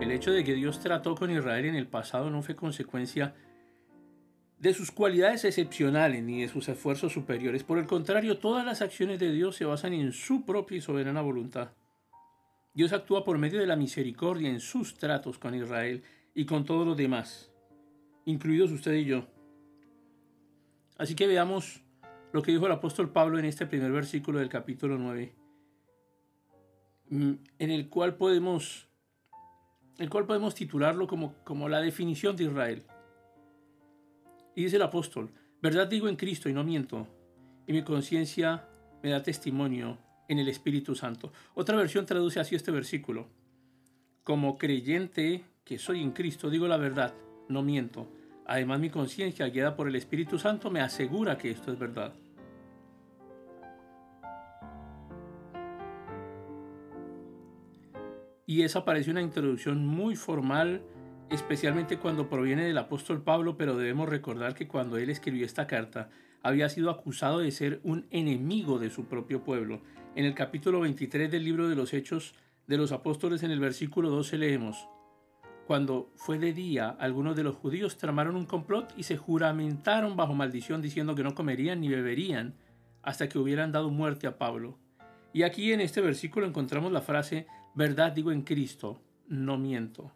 El hecho de que Dios trató con Israel en el pasado no fue consecuencia de sus cualidades excepcionales ni de sus esfuerzos superiores. Por el contrario, todas las acciones de Dios se basan en su propia y soberana voluntad. Dios actúa por medio de la misericordia en sus tratos con Israel y con todos los demás, incluidos usted y yo. Así que veamos lo que dijo el apóstol Pablo en este primer versículo del capítulo 9, mm, en el cual podemos, el cual podemos titularlo como, como la definición de Israel. Y dice el apóstol, verdad digo en Cristo y no miento, y mi conciencia me da testimonio en el Espíritu Santo. Otra versión traduce así este versículo. Como creyente que soy en Cristo, digo la verdad, no miento. Además mi conciencia, guiada por el Espíritu Santo, me asegura que esto es verdad. Y esa parece una introducción muy formal, especialmente cuando proviene del apóstol Pablo, pero debemos recordar que cuando él escribió esta carta, había sido acusado de ser un enemigo de su propio pueblo. En el capítulo 23 del libro de los Hechos de los Apóstoles, en el versículo 12 leemos, Cuando fue de día, algunos de los judíos tramaron un complot y se juramentaron bajo maldición diciendo que no comerían ni beberían hasta que hubieran dado muerte a Pablo. Y aquí en este versículo encontramos la frase, verdad digo en Cristo, no miento,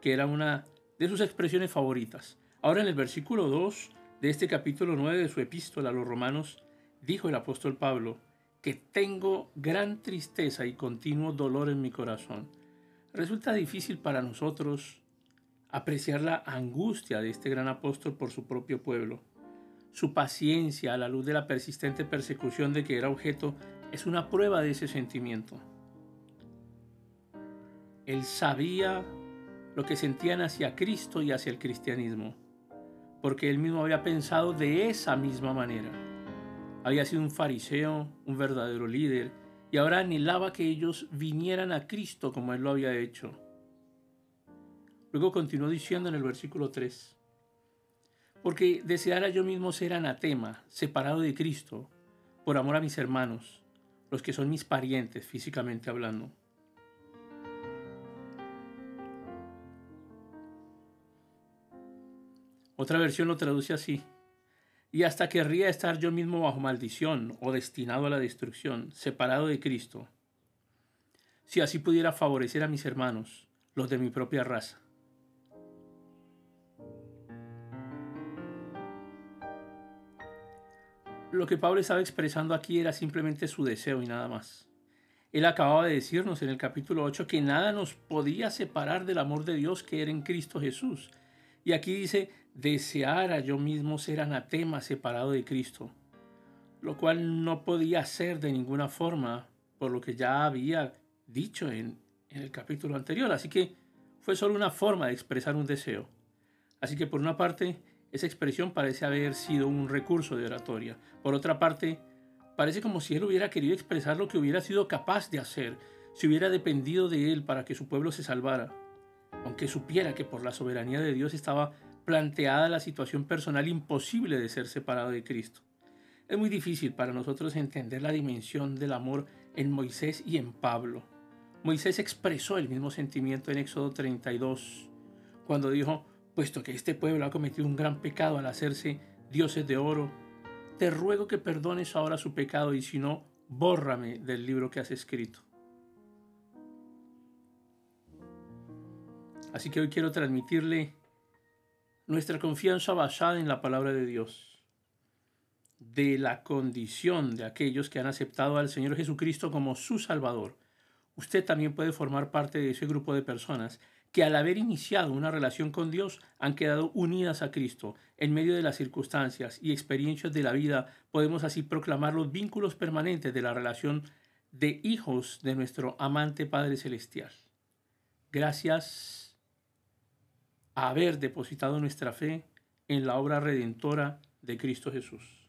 que era una de sus expresiones favoritas. Ahora en el versículo 2 de este capítulo 9 de su epístola a los romanos, dijo el apóstol Pablo, que tengo gran tristeza y continuo dolor en mi corazón. Resulta difícil para nosotros apreciar la angustia de este gran apóstol por su propio pueblo. Su paciencia a la luz de la persistente persecución de que era objeto es una prueba de ese sentimiento. Él sabía lo que sentían hacia Cristo y hacia el cristianismo porque él mismo había pensado de esa misma manera. Había sido un fariseo, un verdadero líder, y ahora anhelaba que ellos vinieran a Cristo como él lo había hecho. Luego continuó diciendo en el versículo 3, porque deseara yo mismo ser anatema, separado de Cristo, por amor a mis hermanos, los que son mis parientes físicamente hablando. Otra versión lo traduce así. Y hasta querría estar yo mismo bajo maldición o destinado a la destrucción, separado de Cristo, si así pudiera favorecer a mis hermanos, los de mi propia raza. Lo que Pablo estaba expresando aquí era simplemente su deseo y nada más. Él acababa de decirnos en el capítulo 8 que nada nos podía separar del amor de Dios que era en Cristo Jesús. Y aquí dice, deseara yo mismo ser anatema separado de Cristo, lo cual no podía ser de ninguna forma por lo que ya había dicho en, en el capítulo anterior. Así que fue solo una forma de expresar un deseo. Así que por una parte, esa expresión parece haber sido un recurso de oratoria. Por otra parte, parece como si él hubiera querido expresar lo que hubiera sido capaz de hacer si hubiera dependido de él para que su pueblo se salvara, aunque supiera que por la soberanía de Dios estaba planteada la situación personal imposible de ser separado de Cristo. Es muy difícil para nosotros entender la dimensión del amor en Moisés y en Pablo. Moisés expresó el mismo sentimiento en Éxodo 32, cuando dijo, puesto que este pueblo ha cometido un gran pecado al hacerse dioses de oro, te ruego que perdones ahora su pecado y si no, bórrame del libro que has escrito. Así que hoy quiero transmitirle nuestra confianza basada en la palabra de Dios, de la condición de aquellos que han aceptado al Señor Jesucristo como su Salvador. Usted también puede formar parte de ese grupo de personas que al haber iniciado una relación con Dios han quedado unidas a Cristo. En medio de las circunstancias y experiencias de la vida podemos así proclamar los vínculos permanentes de la relación de hijos de nuestro amante Padre Celestial. Gracias haber depositado nuestra fe en la obra redentora de Cristo Jesús.